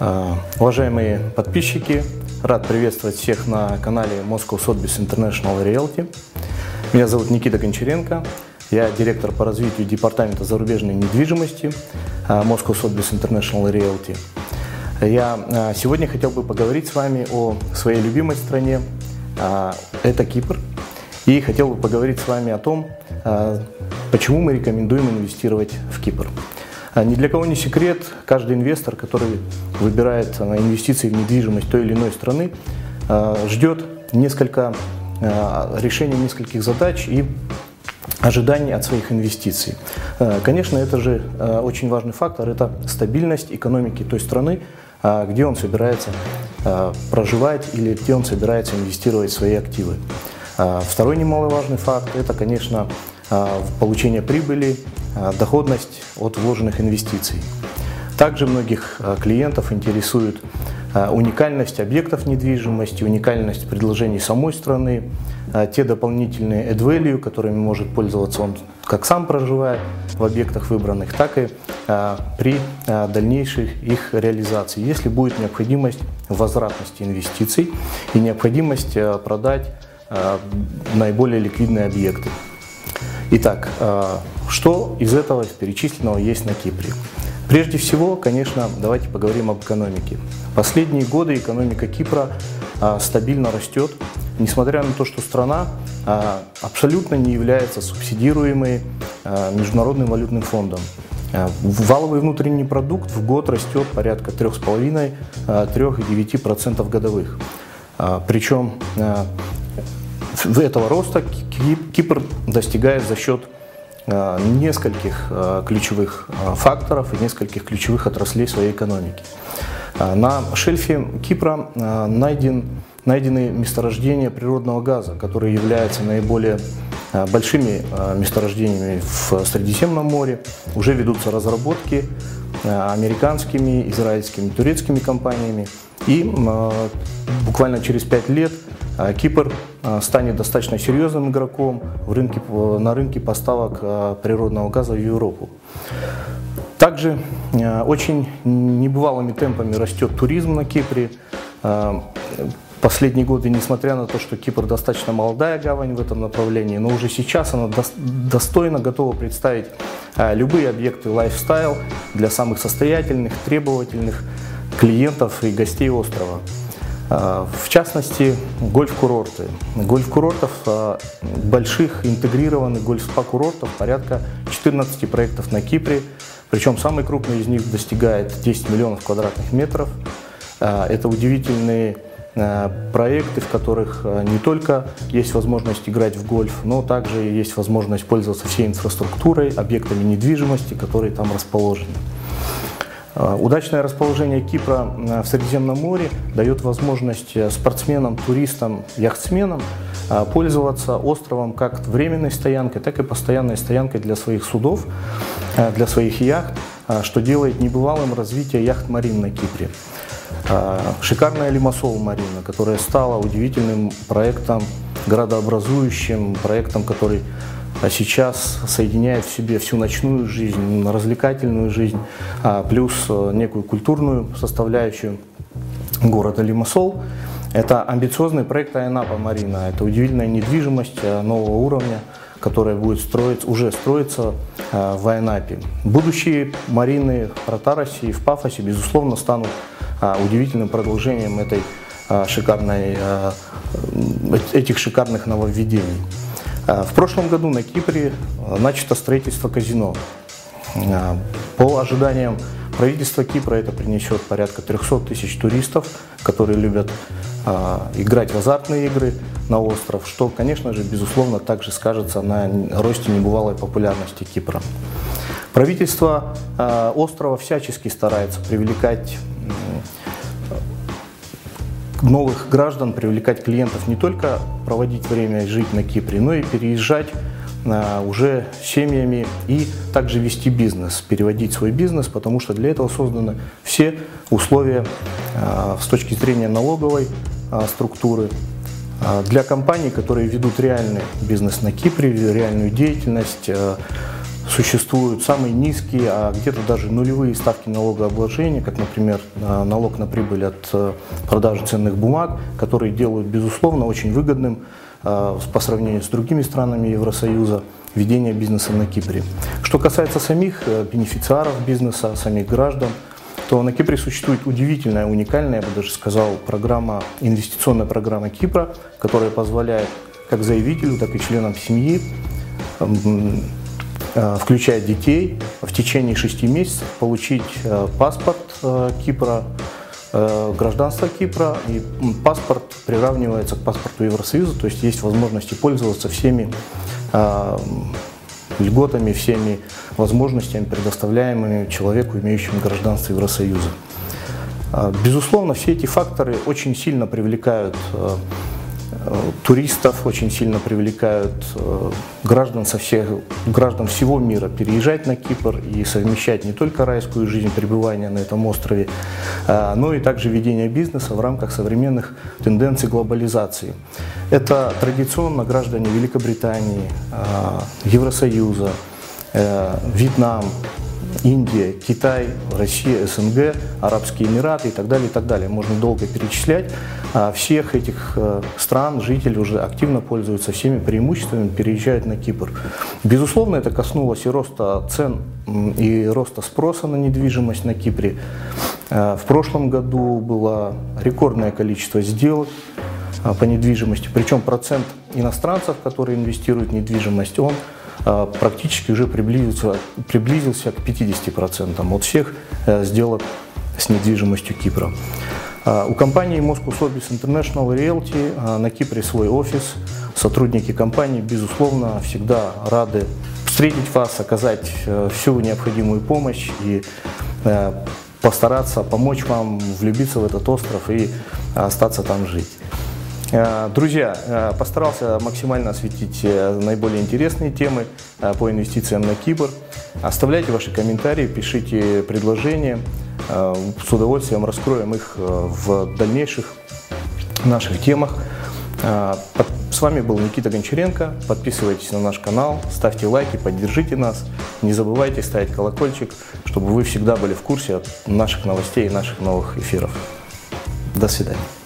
А, уважаемые подписчики, рад приветствовать всех на канале Moscow Sotheby's International Realty. Меня зовут Никита Гончаренко, я директор по развитию департамента зарубежной недвижимости а, Moscow Sotheby's International Realty. Я а, сегодня хотел бы поговорить с вами о своей любимой стране, это Кипр. И хотел бы поговорить с вами о том, почему мы рекомендуем инвестировать в Кипр. А ни для кого не секрет, каждый инвестор, который выбирает а, инвестиции в недвижимость той или иной страны, а, ждет несколько решения нескольких задач и ожиданий от своих инвестиций. Конечно, это же очень важный фактор, это стабильность экономики той страны, где он собирается проживать или где он собирается инвестировать свои активы. Второй немаловажный факт – это, конечно, получение прибыли доходность от вложенных инвестиций. Также многих э, клиентов интересует э, уникальность объектов недвижимости, уникальность предложений самой страны, те дополнительные add value, которыми может пользоваться он как сам проживая в объектах выбранных, так и при дальнейшей их реализации, если будет необходимость возвратности инвестиций и необходимость продать наиболее ликвидные объекты. Итак, что из этого перечисленного есть на Кипре? Прежде всего, конечно, давайте поговорим об экономике. Последние годы экономика Кипра а, стабильно растет, несмотря на то, что страна а, абсолютно не является субсидируемой а, Международным валютным фондом. Валовый внутренний продукт в год растет порядка 3,5-3,9% годовых. Причем этого роста Кипр достигает за счет нескольких э, ключевых э, факторов и нескольких ключевых отраслей своей экономики. На шельфе Кипра найден, найдены месторождения природного газа, которые являются наиболее большими месторождениями в Средиземном море. Уже ведутся разработки американскими, израильскими, турецкими компаниями. И буквально через пять лет Кипр а, станет достаточно серьезным игроком в рынке, на рынке поставок а, природного газа в Европу. Также очень небывалыми темпами растет туризм на Кипре. Последние годы, несмотря на то, что Кипр достаточно молодая гавань в этом направлении, но уже сейчас она достойно готова представить любые объекты лайфстайл для самых состоятельных, требовательных клиентов и гостей острова. А, в частности, гольф-курорты. Гольф-курортов, а, больших интегрированных гольф-спа-курортов, порядка 14 проектов на Кипре. Причем самый крупный из них достигает 10 миллионов квадратных метров. А, это удивительные проекты, в которых не только есть возможность играть в гольф, но также есть возможность пользоваться всей инфраструктурой, объектами недвижимости, которые там расположены. Э, удачное расположение Кипра э, в Средиземном море дает возможность э, спортсменам, туристам, яхтсменам пользоваться островом как временной стоянкой, так и постоянной стоянкой для своих судов, для своих яхт, что делает небывалым развитие яхт-марин на Кипре. Шикарная Лимассол Марина, которая стала удивительным проектом, градообразующим проектом, который а сейчас соединяет в себе всю ночную жизнь, развлекательную жизнь, а плюс э, некую культурную составляющую города Лимассол. Это амбициозный проект Айнапа Марина. Это удивительная недвижимость э, нового уровня, которая будет строиться, уже строиться э, в Айнапе. Будущие марины в Протаросе и в Пафосе, безусловно, станут удивительным продолжением этой шикарной, этих шикарных нововведений. А, в прошлом году на Кипре а, начато строительство казино. А, по ожиданиям правительства Кипра это принесет порядка 300 тысяч туристов, которые любят играть в азартные игры на остров, что, конечно же, безусловно, также скажется на росте небывалой популярности Кипра. Правительство острова всячески старается привлекать новых граждан, привлекать клиентов, не только проводить время жить на Кипре, но и переезжать а, уже семьями и также вести бизнес, переводить свой бизнес, потому что для этого созданы все условия а, с точки зрения налоговой а, структуры. Для компаний, которые ведут реальный бизнес на Кипре, реальную деятельность, существуют самые низкие, а где-то даже нулевые ставки налогообложения, как, например, налог на прибыль от продажи ценных бумаг, которые делают, безусловно, очень выгодным по сравнению с другими странами Евросоюза ведение бизнеса на Кипре. Что касается самих бенефициаров бизнеса, самих граждан, то на Кипре существует удивительная, уникальная, я бы даже сказал, программа, инвестиционная программа Кипра, которая позволяет как заявителю, так и членам семьи, э, включая детей, в течение шести месяцев получить э, паспорт э, Кипра, гражданство Кипра, и паспорт приравнивается к паспорту Евросоюза, то есть есть возможность пользоваться всеми льготами, всеми возможностями, предоставляемыми человеку, имеющему гражданство Евросоюза. Безусловно, все эти факторы очень сильно привлекают э, э, туристов, очень сильно привлекают э, граждан, со всех, граждан всего мира переезжать на Кипр и совмещать не только райскую жизнь пребывания на этом острове, но и также ведение бизнеса в рамках современных тенденций глобализации. Это традиционно граждане Великобритании, Евросоюза, Вьетнам, Индия, Китай, Россия, СНГ, Арабские Эмираты и так далее, и так далее. Можно долго перечислять. А всех этих э, стран жители уже активно пользуются всеми преимуществами, переезжают на Кипр. Безусловно, это коснулось и роста цен, и роста спроса на недвижимость на Кипре. Э, в прошлом году было рекордное количество сделок э, по недвижимости, причем процент иностранцев, которые инвестируют в недвижимость, он практически уже приблизился, приблизился к 50% от всех э, сделок с недвижимостью Кипра. А, у компании Moscow Sotheby's International Realty на Кипре свой офис. Сотрудники компании, безусловно, всегда рады встретить вас, оказать э, всю необходимую помощь и э, постараться помочь вам влюбиться в этот остров и остаться там жить. Э, друзья, э, постарался максимально осветить э, наиболее интересные темы по инвестициям на Кипр. Оставляйте ваши комментарии, пишите предложения. С удовольствием раскроем их в дальнейших наших темах. С вами был Никита Гончаренко. Подписывайтесь на наш канал, ставьте лайки, поддержите нас. Не забывайте ставить колокольчик, чтобы вы всегда были в курсе наших новостей и наших новых эфиров. До свидания.